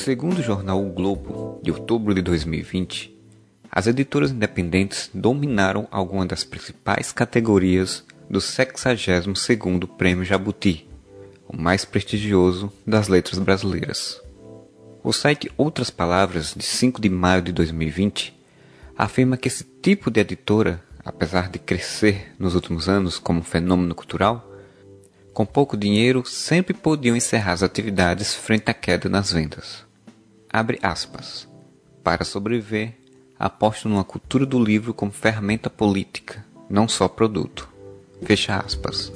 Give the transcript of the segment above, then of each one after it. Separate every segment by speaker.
Speaker 1: Segundo o jornal O Globo, de outubro de 2020, as editoras independentes dominaram algumas das principais categorias do 62º Prêmio Jabuti, o mais prestigioso das letras brasileiras. O site Outras Palavras, de 5 de maio de 2020, afirma que esse tipo de editora, apesar de crescer nos últimos anos como fenômeno cultural, com pouco dinheiro sempre podiam encerrar as atividades frente à queda nas vendas. Abre aspas. Para sobreviver, aposto numa cultura do livro como ferramenta política, não só produto. Fecha aspas.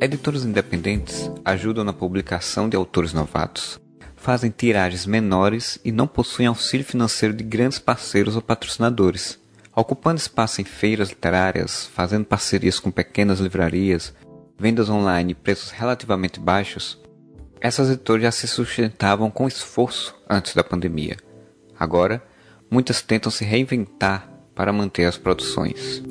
Speaker 1: Editores independentes ajudam na publicação de autores novatos, fazem tiragens menores e não possuem auxílio financeiro de grandes parceiros ou patrocinadores, ocupando espaço em feiras literárias, fazendo parcerias com pequenas livrarias, vendas online e preços relativamente baixos. Essas editoras já se sustentavam com esforço antes da pandemia. Agora, muitas tentam se reinventar para manter as produções.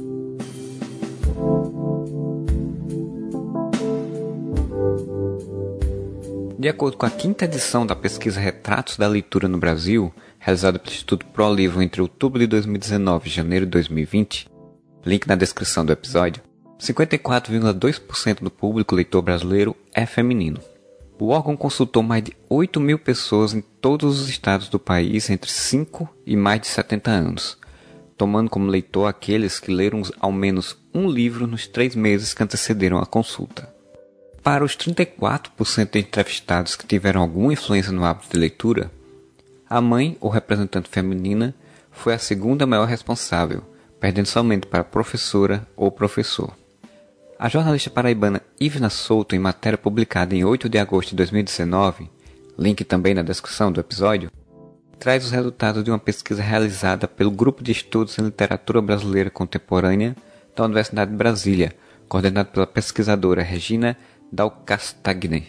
Speaker 1: De acordo com a quinta edição da pesquisa Retratos da Leitura no Brasil, realizada pelo Instituto ProLivro entre outubro de 2019 e janeiro de 2020, link na descrição do episódio, 54,2% do público leitor brasileiro é feminino. O órgão consultou mais de 8 mil pessoas em todos os estados do país entre 5 e mais de 70 anos, tomando como leitor aqueles que leram ao menos um livro nos três meses que antecederam a consulta. Para os 34% de entrevistados que tiveram alguma influência no hábito de leitura, a mãe ou representante feminina foi a segunda maior responsável, perdendo somente para professora ou professor. A jornalista paraibana Ivna Souto, em matéria publicada em 8 de agosto de 2019, link também na descrição do episódio, traz os resultados de uma pesquisa realizada pelo Grupo de Estudos em Literatura Brasileira Contemporânea da Universidade de Brasília, coordenado pela pesquisadora Regina Dalcastagne,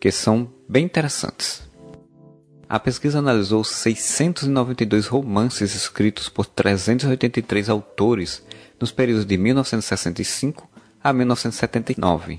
Speaker 1: que são bem interessantes. A pesquisa analisou 692 romances escritos por 383 autores nos períodos de 1965 a 1979,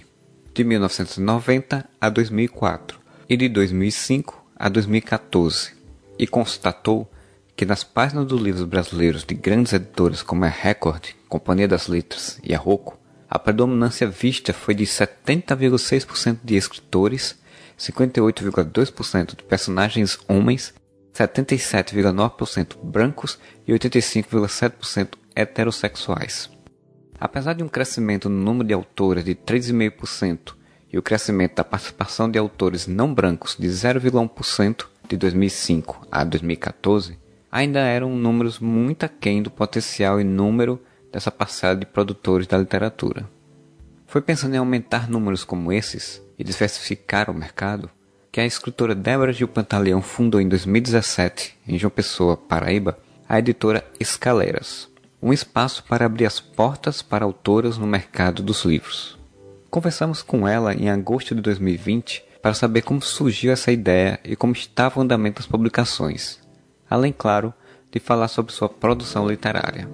Speaker 1: de 1990 a 2004 e de 2005 a 2014, e constatou que nas páginas dos livros brasileiros de grandes editoras como a Record, Companhia das Letras e a Rocco, a predominância vista foi de 70,6% de escritores, 58,2% de personagens homens, 77,9% brancos e 85,7% heterossexuais. Apesar de um crescimento no número de autores de 3,5% e o crescimento da participação de autores não brancos de 0,1% de 2005 a 2014, ainda eram números muito aquém do potencial e número dessa parcela de produtores da literatura. Foi pensando em aumentar números como esses e diversificar o mercado que a escritora Débora Gil Pantaleão fundou em 2017, em João Pessoa, Paraíba, a editora Escaleiras, um espaço para abrir as portas para autoras no mercado dos livros. Conversamos com ela em agosto de 2020 para saber como surgiu essa ideia e como estava o andamento das publicações, além, claro, de falar sobre sua produção literária.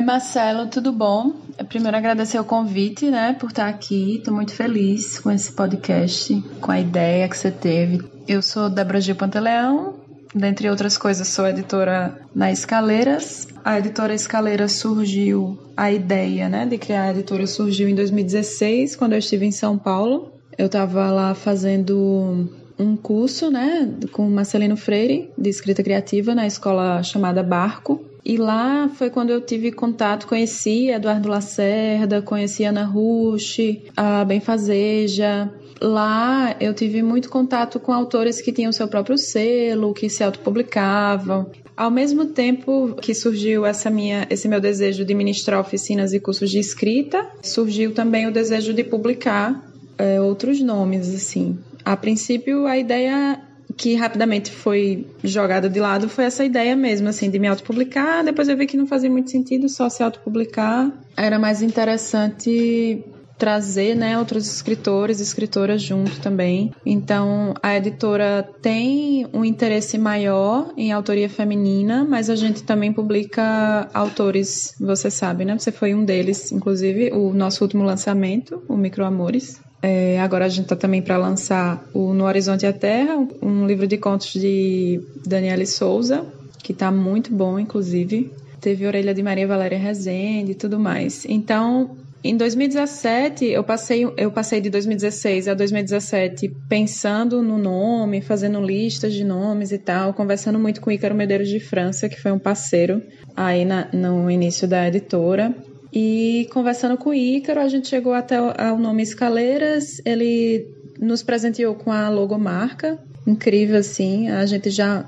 Speaker 2: Oi, Marcelo, tudo bom? É, primeiro agradecer o convite, né, por estar aqui. Estou muito feliz com esse podcast, com a ideia que você teve. Eu sou Débora Gil Pantaleão, dentre outras coisas, sou editora na Escaleiras. A editora Escaleiras surgiu, a ideia, né, de criar a editora surgiu em 2016, quando eu estive em São Paulo. Eu estava lá fazendo um curso, né, com Marcelino Freire, de escrita criativa, na escola chamada Barco. E lá foi quando eu tive contato, conheci Eduardo Lacerda, conheci Ana Rush, a Benfazeja. Lá eu tive muito contato com autores que tinham seu próprio selo, que se autopublicavam. Ao mesmo tempo que surgiu essa minha, esse meu desejo de ministrar oficinas e cursos de escrita, surgiu também o desejo de publicar é, outros nomes, assim. A princípio, a ideia que rapidamente foi jogada de lado foi essa ideia mesmo, assim, de me autopublicar. Depois eu vi que não fazia muito sentido só se autopublicar. Era mais interessante trazer né, outros escritores e escritoras junto também. Então, a editora tem um interesse maior em autoria feminina, mas a gente também publica autores, você sabe, né? Você foi um deles, inclusive, o nosso último lançamento, o Micro Amores. É, agora a gente está também para lançar o No Horizonte a Terra, um livro de contos de Daniele Souza, que está muito bom, inclusive. Teve Orelha de Maria Valéria Rezende e tudo mais. Então, em 2017, eu passei, eu passei de 2016 a 2017 pensando no nome, fazendo listas de nomes e tal, conversando muito com Ícaro Medeiros de França, que foi um parceiro aí na, no início da editora. E conversando com o Ícaro, a gente chegou até o nome Escaleiras, ele nos presenteou com a logomarca, incrível assim, a gente já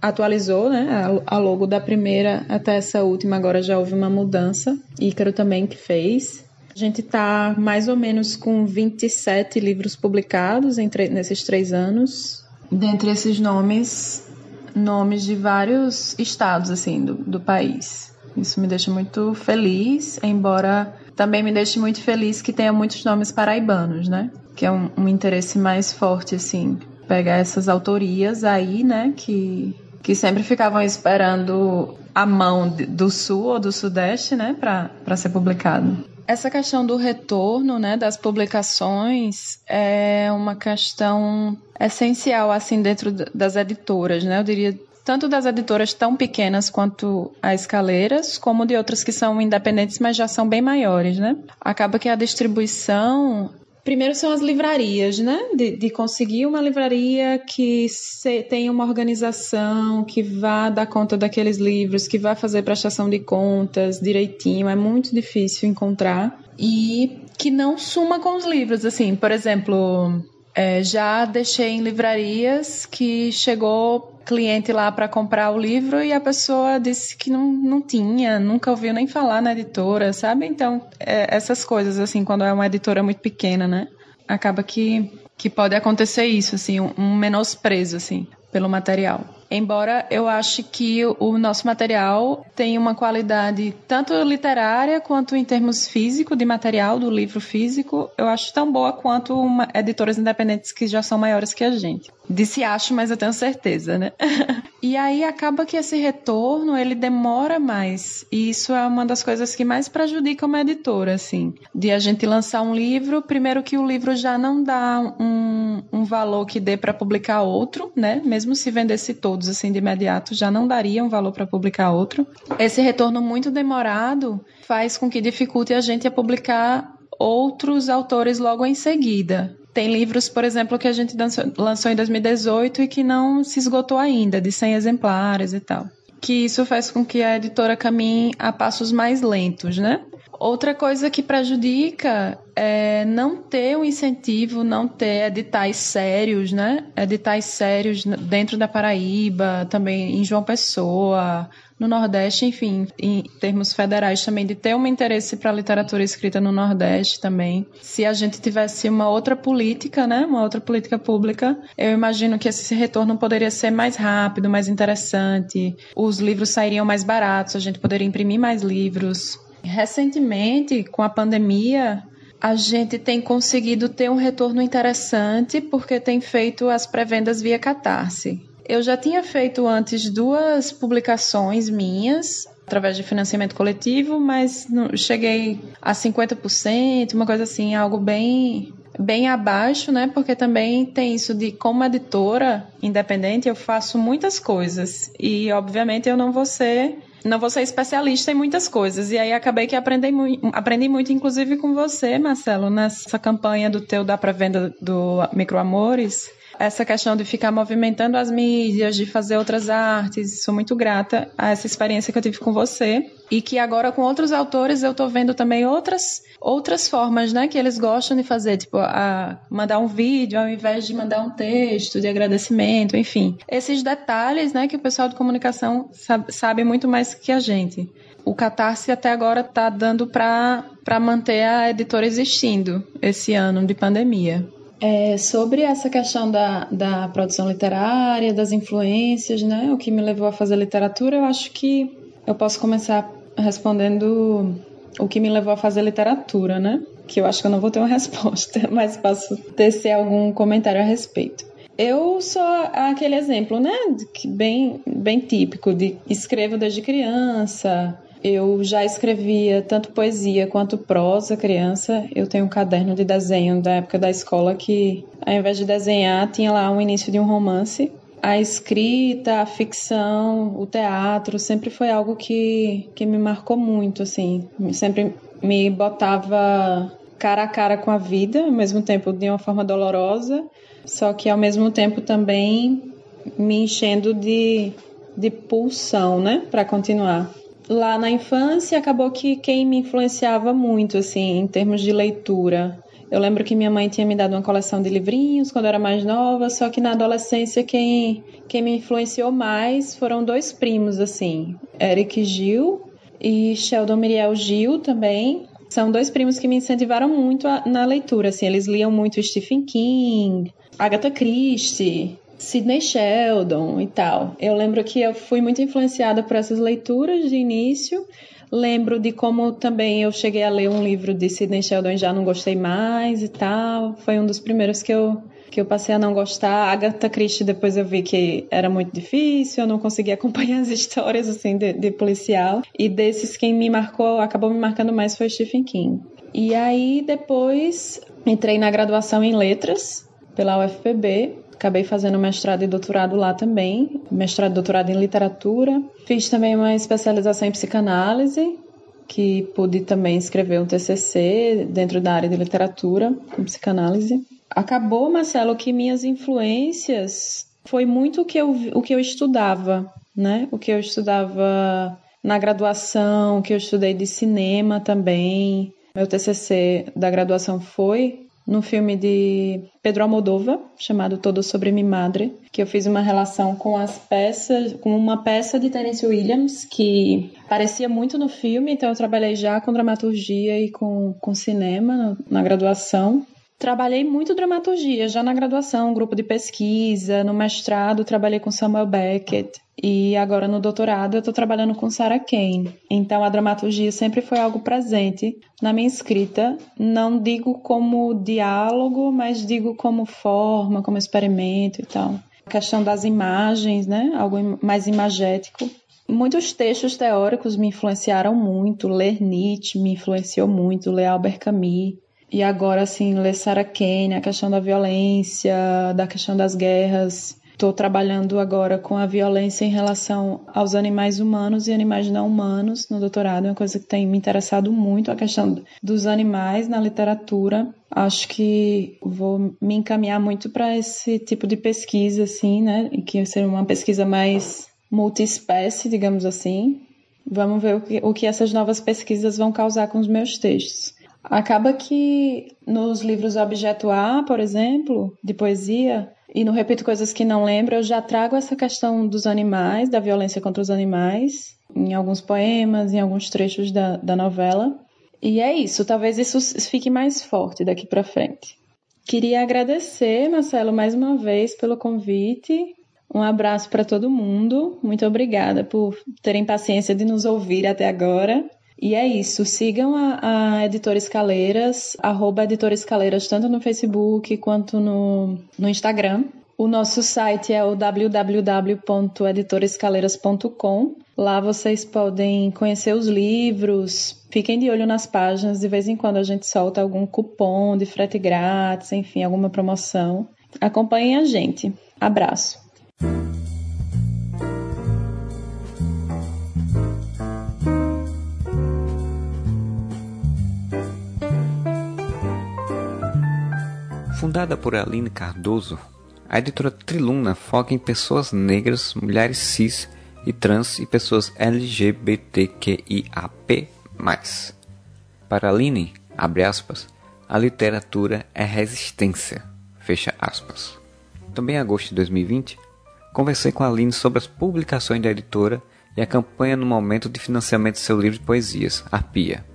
Speaker 2: atualizou né, a, logo da primeira até essa última, agora já houve uma mudança. Ícaro também que fez. A gente está mais ou menos com 27 livros publicados entre, nesses três anos. Dentre esses nomes, nomes de vários estados assim do, do país. Isso me deixa muito feliz, embora também me deixe muito feliz que tenha muitos nomes paraibanos, né? Que é um, um interesse mais forte, assim, pegar essas autorias aí, né? Que, que sempre ficavam esperando a mão do sul ou do sudeste, né? Para ser publicado. Essa questão do retorno, né, das publicações é uma questão essencial assim dentro das editoras, né? Eu diria tanto das editoras tão pequenas quanto a Escaleiras, como de outras que são independentes, mas já são bem maiores, né? Acaba que a distribuição Primeiro são as livrarias, né? De, de conseguir uma livraria que se, tenha uma organização, que vá dar conta daqueles livros, que vá fazer prestação de contas direitinho. É muito difícil encontrar. E que não suma com os livros. Assim, por exemplo, é, já deixei em livrarias que chegou cliente lá para comprar o livro e a pessoa disse que não, não tinha, nunca ouviu nem falar na editora, sabe? Então, é, essas coisas, assim, quando é uma editora muito pequena, né? Acaba que, que pode acontecer isso, assim, um, um menosprezo, assim, pelo material. Embora eu ache que o nosso material tem uma qualidade tanto literária quanto em termos físico, de material do livro físico, eu acho tão boa quanto uma, editoras independentes que já são maiores que a gente. Disse acho, mas eu tenho certeza, né? e aí acaba que esse retorno, ele demora mais. E isso é uma das coisas que mais prejudica uma editora, assim. De a gente lançar um livro, primeiro que o livro já não dá um, um valor que dê para publicar outro, né? Mesmo se vendesse todos assim de imediato, já não daria um valor para publicar outro. Esse retorno muito demorado faz com que dificulte a gente a publicar outros autores logo em seguida. Tem livros, por exemplo, que a gente lançou em 2018 e que não se esgotou ainda, de 100 exemplares e tal. Que isso faz com que a editora caminhe a passos mais lentos, né? Outra coisa que prejudica é não ter um incentivo, não ter editais sérios, né? Editais sérios dentro da Paraíba, também em João Pessoa, no Nordeste, enfim, em termos federais também, de ter um interesse para a literatura escrita no Nordeste também. Se a gente tivesse uma outra política, né, uma outra política pública, eu imagino que esse retorno poderia ser mais rápido, mais interessante, os livros sairiam mais baratos, a gente poderia imprimir mais livros. Recentemente, com a pandemia, a gente tem conseguido ter um retorno interessante porque tem feito as pré-vendas via Catarse. Eu já tinha feito antes duas publicações minhas através de financiamento coletivo, mas cheguei a 50%, uma coisa assim, algo bem bem abaixo, né? Porque também tem isso de como editora independente, eu faço muitas coisas e obviamente eu não vou ser não vou ser especialista em muitas coisas. E aí acabei que aprendi, aprendi muito, inclusive com você, Marcelo, nessa campanha do teu da pré-venda do Microamores essa questão de ficar movimentando as mídias, de fazer outras artes. Sou muito grata a essa experiência que eu tive com você e que agora com outros autores eu tô vendo também outras outras formas, né, que eles gostam de fazer, tipo a mandar um vídeo ao invés de mandar um texto de agradecimento, enfim. Esses detalhes, né, que o pessoal de comunicação sabe, sabe muito mais que a gente. O Catarse até agora está dando para manter a editora existindo esse ano de pandemia. É, sobre essa questão da, da produção literária, das influências, né? O que me levou a fazer literatura, eu acho que eu posso começar respondendo o que me levou a fazer literatura, né? que eu acho que eu não vou ter uma resposta, mas posso tecer algum comentário a respeito. Eu sou aquele exemplo, né, bem, bem típico de escrevo desde criança. Eu já escrevia tanto poesia quanto prosa criança. Eu tenho um caderno de desenho da época da escola que, ao invés de desenhar, tinha lá um início de um romance. A escrita, a ficção, o teatro sempre foi algo que, que me marcou muito, assim. Sempre me botava cara a cara com a vida, ao mesmo tempo de uma forma dolorosa, só que ao mesmo tempo também me enchendo de, de pulsão, né, para continuar. Lá na infância, acabou que quem me influenciava muito, assim, em termos de leitura. Eu lembro que minha mãe tinha me dado uma coleção de livrinhos quando eu era mais nova, só que na adolescência quem, quem me influenciou mais foram dois primos, assim, Eric Gil e Sheldon Miriel Gil também, são dois primos que me incentivaram muito a, na leitura, assim, eles liam muito Stephen King, Agatha Christie, Sidney Sheldon e tal. Eu lembro que eu fui muito influenciada por essas leituras de início. Lembro de como também eu cheguei a ler um livro de Sidney Sheldon e já não gostei mais e tal. Foi um dos primeiros que eu que eu passei a não gostar. Agatha Christie depois eu vi que era muito difícil, eu não conseguia acompanhar as histórias assim de, de policial. E desses quem me marcou, acabou me marcando mais foi Stephen King. E aí depois entrei na graduação em letras pela UFPB. Acabei fazendo mestrado e doutorado lá também, mestrado e doutorado em literatura. Fiz também uma especialização em psicanálise, que pude também escrever um TCC dentro da área de literatura com psicanálise. Acabou, Marcelo, que minhas influências foi muito o que eu, o que eu estudava, né? O que eu estudava na graduação, o que eu estudei de cinema também. Meu TCC da graduação foi no filme de Pedro Almodóvar, chamado Todo Sobre Mi Madre, que eu fiz uma relação com as peças, com uma peça de Tennessee Williams que parecia muito no filme, então eu trabalhei já com dramaturgia e com, com cinema na graduação. Trabalhei muito dramaturgia já na graduação, grupo de pesquisa, no mestrado trabalhei com Samuel Beckett e agora no doutorado eu estou trabalhando com Sarah Kane. Então a dramaturgia sempre foi algo presente na minha escrita. Não digo como diálogo, mas digo como forma, como experimento e tal. A questão das imagens, né? Algo mais imagético. Muitos textos teóricos me influenciaram muito. Ler Nietzsche me influenciou muito. Ler Albert Camus e agora, assim, ler Sarah Kane, a questão da violência, da questão das guerras. Estou trabalhando agora com a violência em relação aos animais humanos e animais não humanos no doutorado. É uma coisa que tem me interessado muito, a questão dos animais na literatura. Acho que vou me encaminhar muito para esse tipo de pesquisa, assim, né? Que ser uma pesquisa mais multiespécie, digamos assim. Vamos ver o que, o que essas novas pesquisas vão causar com os meus textos. Acaba que nos livros Objeto A, por exemplo, de poesia, e no Repito Coisas que Não Lembro, eu já trago essa questão dos animais, da violência contra os animais, em alguns poemas, em alguns trechos da, da novela. E é isso, talvez isso fique mais forte daqui para frente. Queria agradecer, Marcelo, mais uma vez pelo convite. Um abraço para todo mundo. Muito obrigada por terem paciência de nos ouvir até agora. E é isso. Sigam a, a Editora Escaleiras, arroba Editora Escaleiras, tanto no Facebook quanto no, no Instagram. O nosso site é o www.editorescaleiras.com. Lá vocês podem conhecer os livros, fiquem de olho nas páginas, de vez em quando a gente solta algum cupom de frete grátis, enfim, alguma promoção. Acompanhem a gente. Abraço.
Speaker 1: Fundada por Aline Cardoso, a editora Triluna foca em pessoas negras, mulheres cis e trans e pessoas LGBTQIAP+. Para Aline, abre aspas, a literatura é resistência, fecha aspas. Também em agosto de 2020, conversei com a Aline sobre as publicações da editora e a campanha no momento de financiamento de seu livro de poesias, Arpia,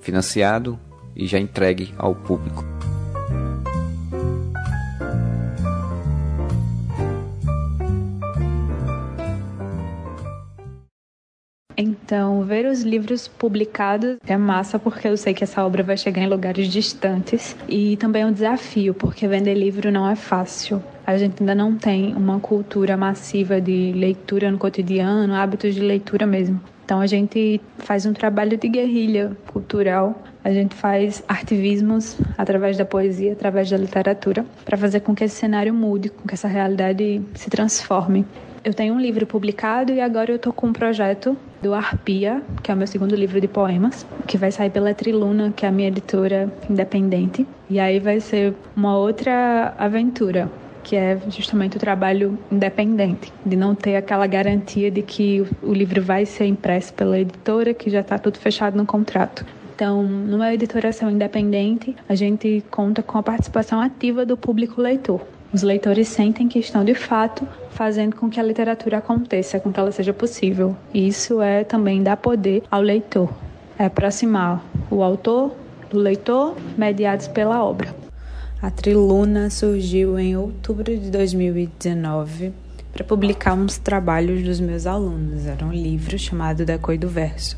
Speaker 1: financiado e já entregue ao público.
Speaker 2: Então, ver os livros publicados é massa porque eu sei que essa obra vai chegar em lugares distantes e também é um desafio, porque vender livro não é fácil. A gente ainda não tem uma cultura massiva de leitura no cotidiano, hábitos de leitura mesmo. Então a gente faz um trabalho de guerrilha cultural, a gente faz artivismos através da poesia, através da literatura, para fazer com que esse cenário mude, com que essa realidade se transforme. Eu tenho um livro publicado e agora eu estou com um projeto do Arpia, que é o meu segundo livro de poemas, que vai sair pela Triluna, que é a minha editora independente. E aí vai ser uma outra aventura que é justamente o trabalho independente, de não ter aquela garantia de que o livro vai ser impresso pela editora, que já está tudo fechado no contrato. Então, numa editoração independente, a gente conta com a participação ativa do público leitor. Os leitores sentem que estão de fato fazendo com que a literatura aconteça, com que ela seja possível. E isso é também dar poder ao leitor, é aproximar o autor do leitor, mediados pela obra.
Speaker 3: A Triluna surgiu em outubro de 2019 para publicar uns trabalhos dos meus alunos. Era um livro chamado Da Coi do Verso.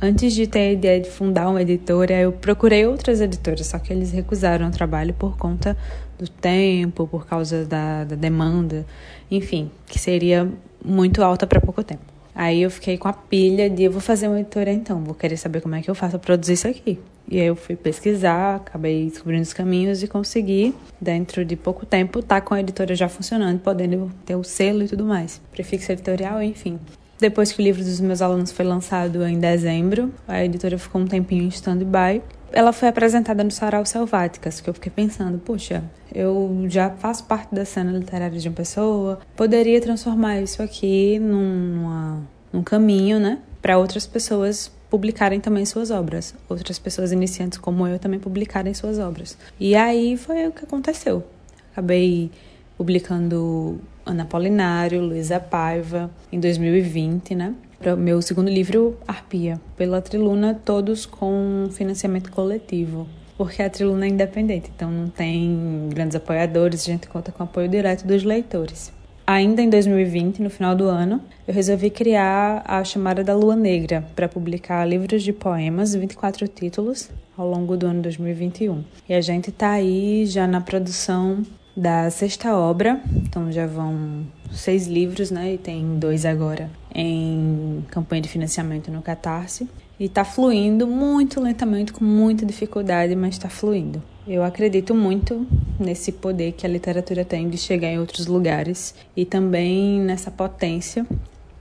Speaker 3: Antes de ter a ideia de fundar uma editora, eu procurei outras editoras, só que eles recusaram o trabalho por conta do tempo, por causa da, da demanda, enfim, que seria muito alta para pouco tempo. Aí eu fiquei com a pilha de eu vou fazer uma editora então, vou querer saber como é que eu faço para produzir isso aqui. E aí eu fui pesquisar, acabei descobrindo os caminhos e consegui, dentro de pouco tempo, estar tá com a editora já funcionando, podendo ter o selo e tudo mais. Prefixo editorial, enfim. Depois que o livro dos meus alunos foi lançado em dezembro, a editora ficou um tempinho em stand-by. Ela foi apresentada no Sarau Selváticas, que eu fiquei pensando, puxa, eu já faço parte da cena literária de uma pessoa, poderia transformar isso aqui numa, num caminho, né, para outras pessoas publicarem também suas obras. Outras pessoas iniciantes como eu também publicarem suas obras. E aí foi o que aconteceu. Acabei publicando Ana Polinário, Luísa Paiva, em 2020, né? Para o meu segundo livro, Arpia, pela Triluna, todos com financiamento coletivo. Porque a Triluna é independente, então não tem grandes apoiadores, a gente conta com apoio direto dos leitores. Ainda em 2020, no final do ano, eu resolvi criar a chamada da Lua Negra para publicar livros de poemas, 24 títulos, ao longo do ano 2021. E a gente está aí já na produção da sexta obra, então já vão seis livros, né? E tem dois agora em campanha de financiamento no Catarse. E está fluindo muito lentamente, com muita dificuldade, mas está fluindo. Eu acredito muito nesse poder que a literatura tem de chegar em outros lugares e também nessa potência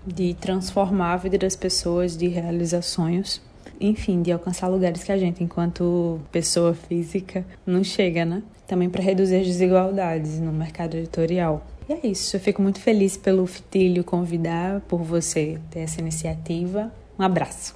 Speaker 3: de transformar a vida das pessoas, de realizar sonhos, enfim, de alcançar lugares que a gente, enquanto pessoa física, não chega, né? Também para reduzir as desigualdades no mercado editorial. E é isso, eu fico muito feliz pelo Fitilho convidar, por você ter essa iniciativa. Um abraço.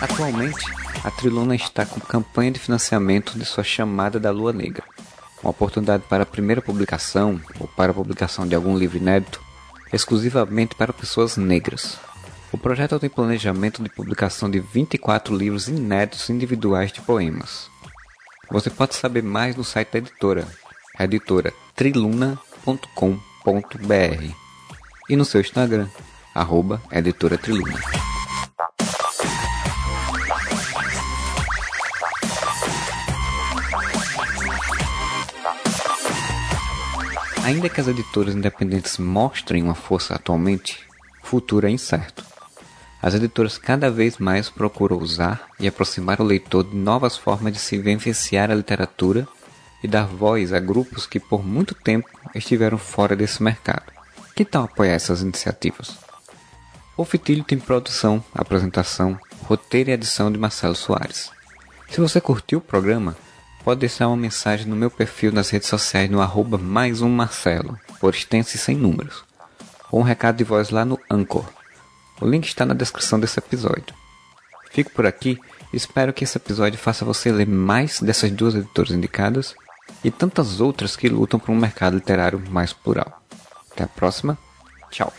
Speaker 1: Atualmente, a Triluna está com campanha de financiamento de sua chamada da Lua Negra, uma oportunidade para a primeira publicação para a publicação de algum livro inédito exclusivamente para pessoas negras. O projeto tem planejamento de publicação de 24 livros inéditos individuais de poemas. Você pode saber mais no site da editora, editora triluna.com.br e no seu Instagram, arroba. Ainda que as editoras independentes mostrem uma força atualmente, o futuro é incerto. As editoras cada vez mais procuram usar e aproximar o leitor de novas formas de se vivenciar a literatura e dar voz a grupos que por muito tempo estiveram fora desse mercado. Que tal apoiar essas iniciativas? O Fitilho tem produção, apresentação, roteiro e edição de Marcelo Soares. Se você curtiu o programa, pode deixar uma mensagem no meu perfil nas redes sociais no arroba mais um Marcelo, por extenso e sem números, ou um recado de voz lá no Anchor. O link está na descrição desse episódio. Fico por aqui e espero que esse episódio faça você ler mais dessas duas editoras indicadas e tantas outras que lutam por um mercado literário mais plural. Até a próxima. Tchau.